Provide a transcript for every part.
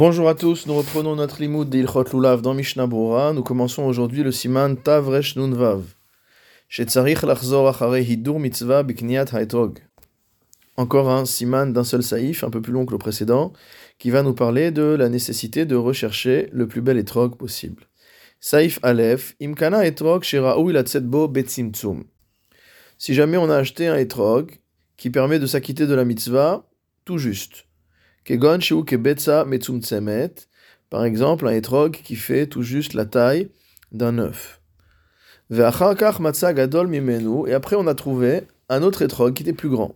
Bonjour à tous, nous reprenons notre limoud d'Ilchot Lulav dans Mishnah Bora. Nous commençons aujourd'hui le siman Tavresh Nunvav. mitzvah. Encore un siman d'un seul saïf, un peu plus long que le précédent, qui va nous parler de la nécessité de rechercher le plus bel etrog possible. Saïf Aleph, imkana etrog ilatzedbo betzimtzum. Si jamais on a acheté un etrog qui permet de s'acquitter de la mitzvah, tout juste par exemple, un etrog qui fait tout juste la taille d'un œuf. Et après, on a trouvé un autre etrog qui était plus grand.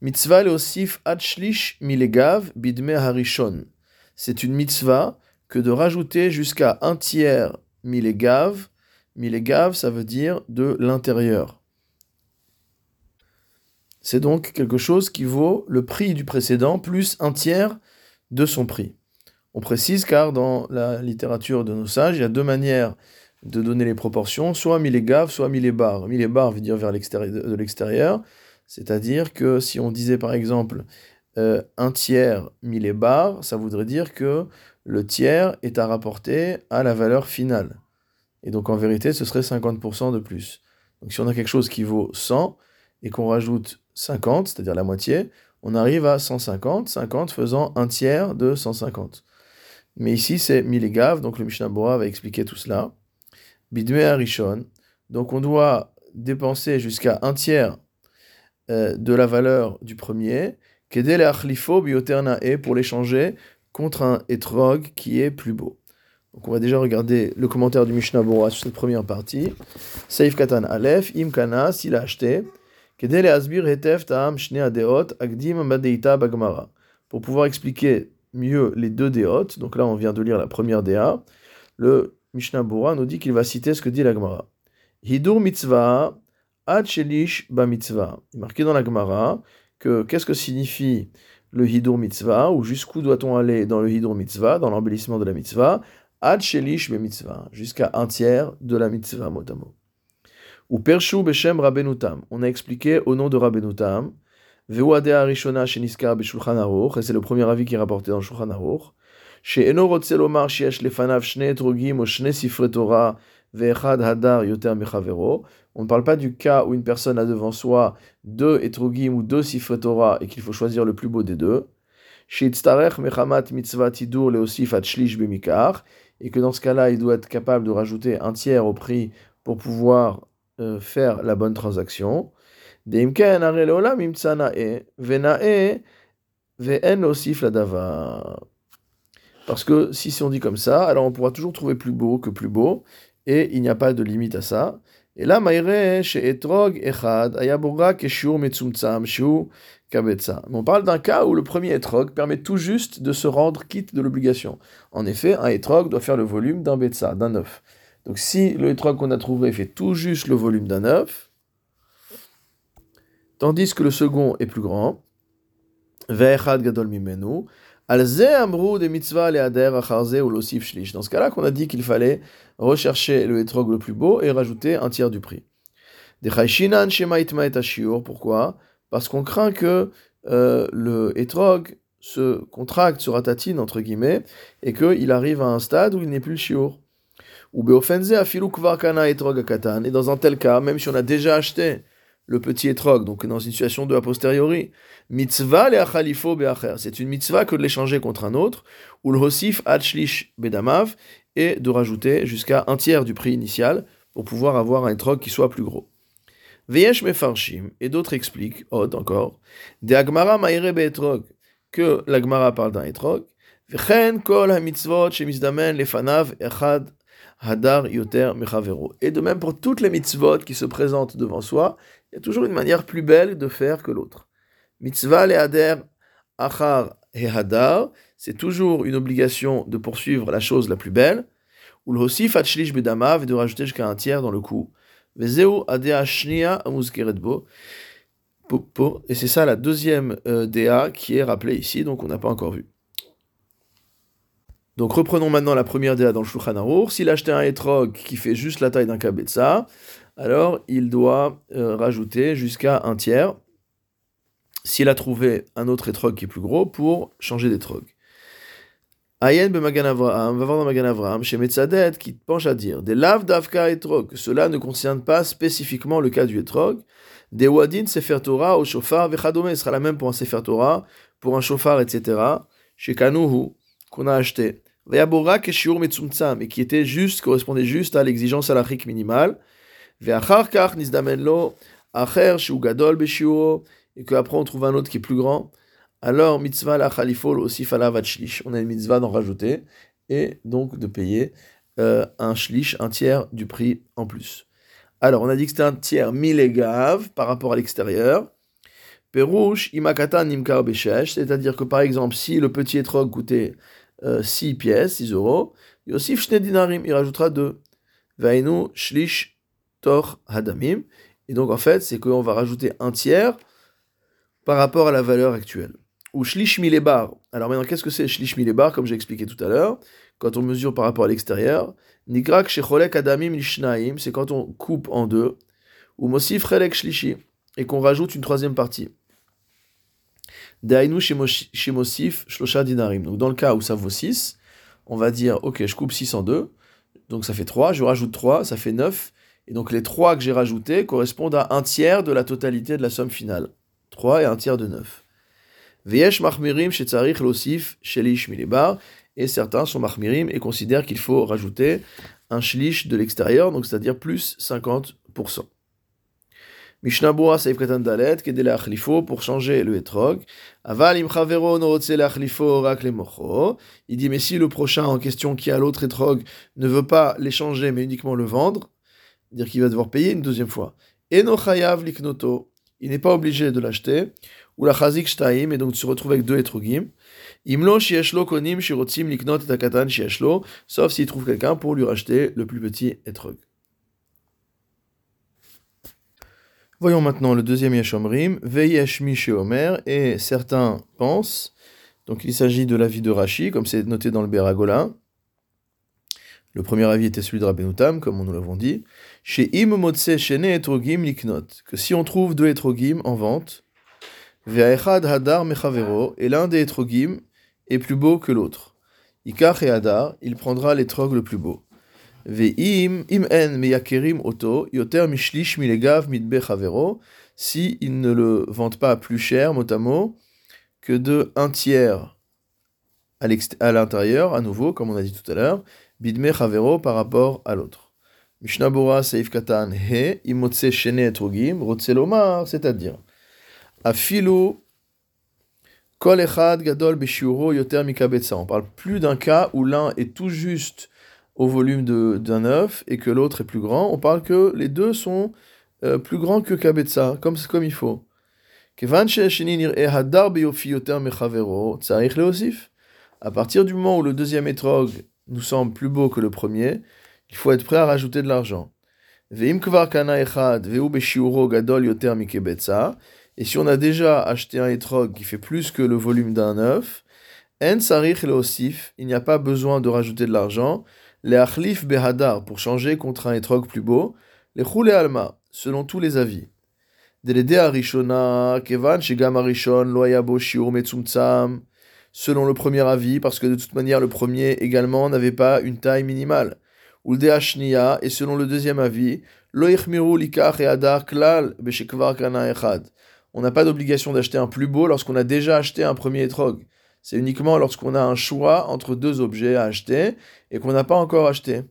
Mitzvah leosif milegav bidme harishon. C'est une mitzvah que de rajouter jusqu'à un tiers milegav. Milegav, ça veut dire de l'intérieur. C'est donc quelque chose qui vaut le prix du précédent plus un tiers de son prix. On précise car dans la littérature de nos sages, il y a deux manières de donner les proportions, soit millégav, soit millébar. Millébar veut dire vers l'extérieur de l'extérieur, c'est-à-dire que si on disait par exemple euh, un tiers millébar, ça voudrait dire que le tiers est à rapporter à la valeur finale. Et donc en vérité, ce serait 50% de plus. Donc si on a quelque chose qui vaut 100 et qu'on rajoute 50, c'est-à-dire la moitié, on arrive à 150, 50 faisant un tiers de 150. Mais ici, c'est milligav, donc le Mishnah Bora va expliquer tout cela. Bidme Arishon, donc on doit dépenser jusqu'à un tiers euh, de la valeur du premier, kedele achlifo bioternae, pour l'échanger contre un etrog qui est plus beau. Donc on va déjà regarder le commentaire du Mishnah Bora sur cette première partie. Saif Katan Aleph, Imkana, s'il a acheté, pour pouvoir expliquer mieux les deux déotes, donc là on vient de lire la première déa, le Mishnah Bora nous dit qu'il va citer ce que dit la Gemara. Hidur mitzvah, shelish ba mitzvah. Il est marqué dans la Gemara que qu'est-ce que signifie le Hidur mitzvah, ou jusqu'où doit-on aller dans le Hidur mitzvah, dans l'embellissement de la mitzvah, shelish be mitzvah, jusqu'à un tiers de la mitzvah motamo. Ou Pershu Beshem Rabenutam. On a expliqué au nom de Rabenutam. Veuadea Rishona Sheniska Beshulchan Aruch. Et c'est le premier avis qui est rapporté dans Shulchan Aruch. Chez Eno Rotzelomar Shiesh Lefanav Shne Etrogim ou Shne Sifre Torah Ve'echad Hadar Yoter Mechavero. On ne parle pas du cas où une personne a devant soi deux Etrogim ou deux Sifre Torah et qu'il faut choisir le plus beau des deux. Shitztarech Mechamat Mitzvah Tidur Leosif Shlish Bemikar. Et que dans ce cas-là, il doit être capable de rajouter un tiers au prix pour pouvoir euh, faire la bonne transaction. Parce que si, on dit comme ça, alors on pourra toujours trouver plus beau que plus beau, et il n'y a pas de limite à ça. Et là, On parle d'un cas où le premier Etrog permet tout juste de se rendre quitte de l'obligation. En effet, un Etrog doit faire le volume d'un Betsa, d'un œuf. Donc si le étrog qu'on a trouvé fait tout juste le volume d'un œuf, tandis que le second est plus grand, gadol mimenu, dans ce cas-là qu'on a dit qu'il fallait rechercher le étrog le plus beau et rajouter un tiers du prix. Pourquoi? Parce qu'on craint que euh, le étrog se contracte, se ratatine, entre guillemets, et qu'il arrive à un stade où il n'est plus le shiur. Ou Et dans un tel cas, même si on a déjà acheté le petit etrog, donc dans une situation de a posteriori, mitzvah le C'est une mitzvah que de l'échanger contre un autre, ou le hosif achlish bedamav, et de rajouter jusqu'à un tiers du prix initial pour pouvoir avoir un etrog qui soit plus gros. Veyesh mefarshim, et d'autres expliquent, Od encore, de agmara maire etrog, que l'agmara parle d'un etrog, vechen kol ha-mitzvot shemizdamen lefanav echad Hadar Yoter Mechavero. Et de même pour toutes les mitzvot qui se présentent devant soi, il y a toujours une manière plus belle de faire que l'autre. Mitzvah le Hader Achar et Hadar, c'est toujours une obligation de poursuivre la chose la plus belle. Ou le Hosif Achlish Bedamav, de rajouter jusqu'à un tiers dans le coup. Et c'est ça la deuxième euh, DA qui est rappelée ici, donc on n'a pas encore vu. Donc reprenons maintenant la première DA dans le Shulchan Aruch. S'il acheté un etrog qui fait juste la taille d'un kabetza, alors il doit euh, rajouter jusqu'à un tiers s'il a trouvé un autre etrog qui est plus gros pour changer d'etrog. Ayen Magan Avraham, va voir dans Magan Avraham, chez Metzadet, qui penche à dire des lav d'Avka etrog, cela ne concerne pas spécifiquement le cas du etrog. Des wadin Sefer Torah au shofar vechadome, sera la même pour un Sefer Torah, pour un shofar, etc. Chez Kanuhu, qu'on a acheté. Et qui était juste, correspondait juste à l'exigence alachique minimale. Et qu'après on trouve un autre qui est plus grand. Alors, mitzvah la khalifol aussi falavat shlish. On a une mitzvah d'en rajouter et donc de payer euh, un shlish, un tiers du prix en plus. Alors, on a dit que c'était un tiers milégav par rapport à l'extérieur. Perouche imakata nimkar beshesh, c'est-à-dire que par exemple, si le petit étrog coûtait 6 euh, pièces, 6 euros, Yosif shne dinarim, il rajoutera 2. Vainu shlish tor hadamim. Et donc, en fait, c'est qu'on va rajouter un tiers par rapport à la valeur actuelle ou shlish milebar. Alors maintenant, qu'est-ce que c'est shlish milebar Comme j'ai expliqué tout à l'heure, quand on mesure par rapport à l'extérieur, nigrak shecholek adamim lishnaim, c'est quand on coupe en deux, ou mosif chelek shlishi, et qu'on rajoute une troisième partie. Dainu shlosha dinarim. Donc dans le cas où ça vaut 6, on va dire, ok, je coupe 6 en deux, donc ça fait 3, je rajoute 3, ça fait 9, et donc les 3 que j'ai rajoutés correspondent à un tiers de la totalité de la somme finale. 3 et un tiers de 9. Veyesh machmirim shetzarich losif shelish milebar. Et certains sont machmirim et considèrent qu'il faut rajouter un shlish de l'extérieur, donc c'est-à-dire plus 50%. Mishnah Bura Seif Katan Dalet, Kedele Achlifo, pour changer le etrog. Aval im chavero no achlifo rak le mocho. Il dit, mais si le prochain en question qui a l'autre etrog ne veut pas l'échanger, mais uniquement le vendre, dire qu'il va devoir payer une deuxième fois. Eno chayav liknoto. Il n'est pas obligé de l'acheter ou la chazik shtaim, et donc te retrouves avec deux etrogim. Imlo shieshlo konim shirotzim liknot et akatan shieshlo, sauf s'il trouve quelqu'un pour lui racheter le plus petit etrog. Voyons maintenant le deuxième Yeshomrim, Veyesh Mi Omer, et certains pensent, donc il s'agit de l'avis de Rashi, comme c'est noté dans le Beragola. Le premier avis était celui de Rabbenutam, comme nous l'avons dit. Chez Im Motse Shene Etrogim Liknot, que si on trouve deux Etrogim en vente, hadar mechavero, et l'un des etrogim est plus beau que l'autre. Ikach et hadar, il prendra l'étrog le plus beau. Ve'im si il ne le vendent pas plus cher, mot à que de un tiers à l'intérieur, à nouveau, comme on a dit tout à l'heure, bidme chavero par rapport à l'autre. Mishnah Bora Seif Katan He, imotse shene etrogim, rotzelomar, c'est-à-dire, Afilu kol echad gadol beshiuro yoter mikabetsa. On parle plus d'un cas où l'un est tout juste au volume d'un œuf et que l'autre est plus grand. On parle que les deux sont euh, plus grands que kabetsa, comme, comme il faut. Leosif. À partir du moment où le deuxième étrog nous semble plus beau que le premier, il faut être prêt à rajouter de l'argent. Et si on a déjà acheté un etrog qui fait plus que le volume d'un œuf, il n'y a pas besoin de rajouter de l'argent. Les achlif behadar pour changer contre un etrog plus beau. Les choule alma, selon tous les avis. Selon le premier avis, parce que de toute manière le premier également n'avait pas une taille minimale. Et selon le deuxième avis, on n'a pas d'obligation d'acheter un plus beau lorsqu'on a déjà acheté un premier etrog. C'est uniquement lorsqu'on a un choix entre deux objets à acheter et qu'on n'a pas encore acheté.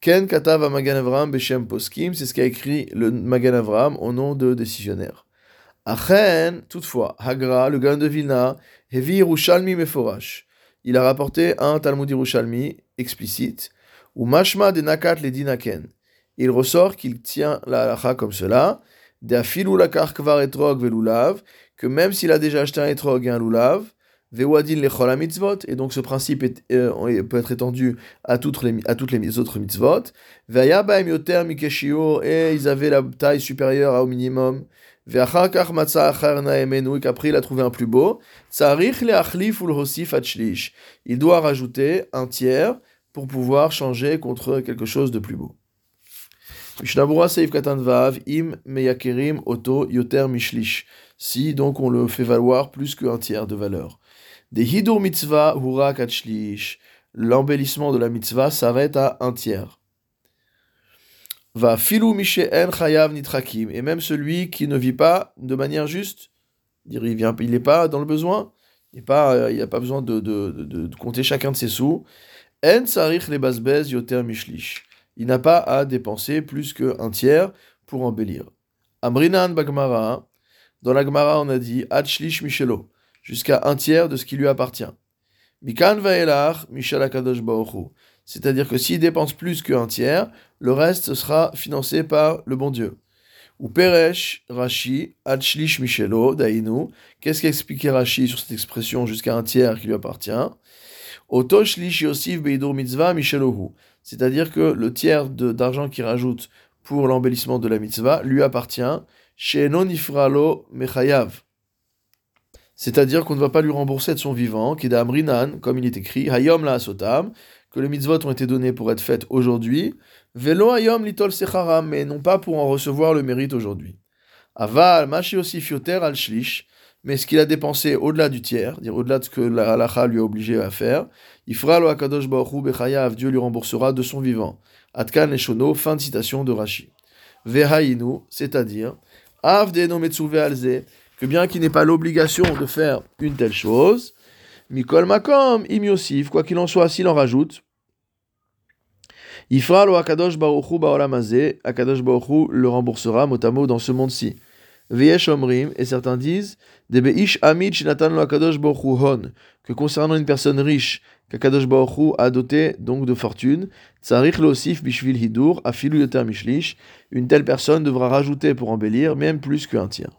Ken Katav Magan Avram Beshem Poskim, c'est ce qu'a écrit le Magan Avram au nom de décisionnaire. Achen, toutefois, Hagra, le gain de Vilna, Hevi Yerushalmi Meforash. Il a rapporté un Talmud Yerushalmi explicite, ou Mashma de Nakat le Dinaken. Il ressort qu'il tient la halacha comme cela, que même s'il a déjà acheté un etrog et un lulav, mitzvot, et donc ce principe euh, peut être étendu à toutes les, à toutes les autres mitzvot. et ils avaient la taille supérieure au minimum. Et qu'après il a trouvé un plus beau. Il doit rajouter un tiers pour pouvoir changer contre quelque chose de plus beau. Im Meyakerim Oto Yoter Mishlish. Si donc on le fait valoir plus qu'un tiers de valeur. Des hidur mitzvah hura kachlish. L'embellissement de la mitzvah s'arrête à un tiers. Va filou en chayav nitrakim. Et même celui qui ne vit pas de manière juste, il n'est pas dans le besoin, il n'a pas, il a pas besoin de, de, de, compter chacun de ses sous. En sarich le basbez yoter mishlish. Il n'a pas à dépenser plus qu'un tiers pour embellir. Amrinan bagmara. Dans la Gemara, on a dit Achlish Michelo, jusqu'à un tiers de ce qui lui appartient. Mikan Vaelach Michel Akadosh C'est-à-dire que s'il dépense plus qu'un tiers, le reste sera financé par le bon Dieu. Ou Peresh Rashi Achlish Michelo Dainu. Qu'est-ce qu'expliquait Rashi sur cette expression jusqu'à un tiers qui lui appartient? Otoshlish Yosif Beidur Mitzvah Michelohu. C'est-à-dire que le tiers d'argent qu'il rajoute pour l'embellissement de la mitzvah lui appartient c'est-à-dire qu'on ne va pas lui rembourser de son vivant, qui Amrinan, comme il est écrit, Hayom la Sotam, que les mitzvot ont été donnés pour être faites aujourd'hui, Velo Hayom litol secharam, mais non pas pour en recevoir le mérite aujourd'hui. Aval, Mashi aussi fioter al shlish, mais ce qu'il a dépensé au-delà du tiers, dire au-delà de ce que la halacha lui a obligé à faire, il fera lo akadosh bechayav, Dieu lui remboursera de son vivant. Atkan Shono, fin de citation de Rashi. Vehainu, c'est-à-dire, que bien qu'il n'ait pas l'obligation de faire une telle chose, Mikol Makom, Im quoi qu'il en soit, s'il en rajoute, Ifra lo Akadosh Baruchu Baolamazé, Akadosh Baruchu le remboursera mot dans ce monde-ci. Veyesh Omrim, et certains disent, Debeish Amit Shinatan lo Akadosh Baruchu Hon, que concernant une personne riche, qu'Akadosh Baruchu a doté donc de fortune, Tsarich Losif Bishvil Hidur, Afilu Yoter Mishlish, une telle personne devra rajouter pour embellir, même plus qu'un tiers.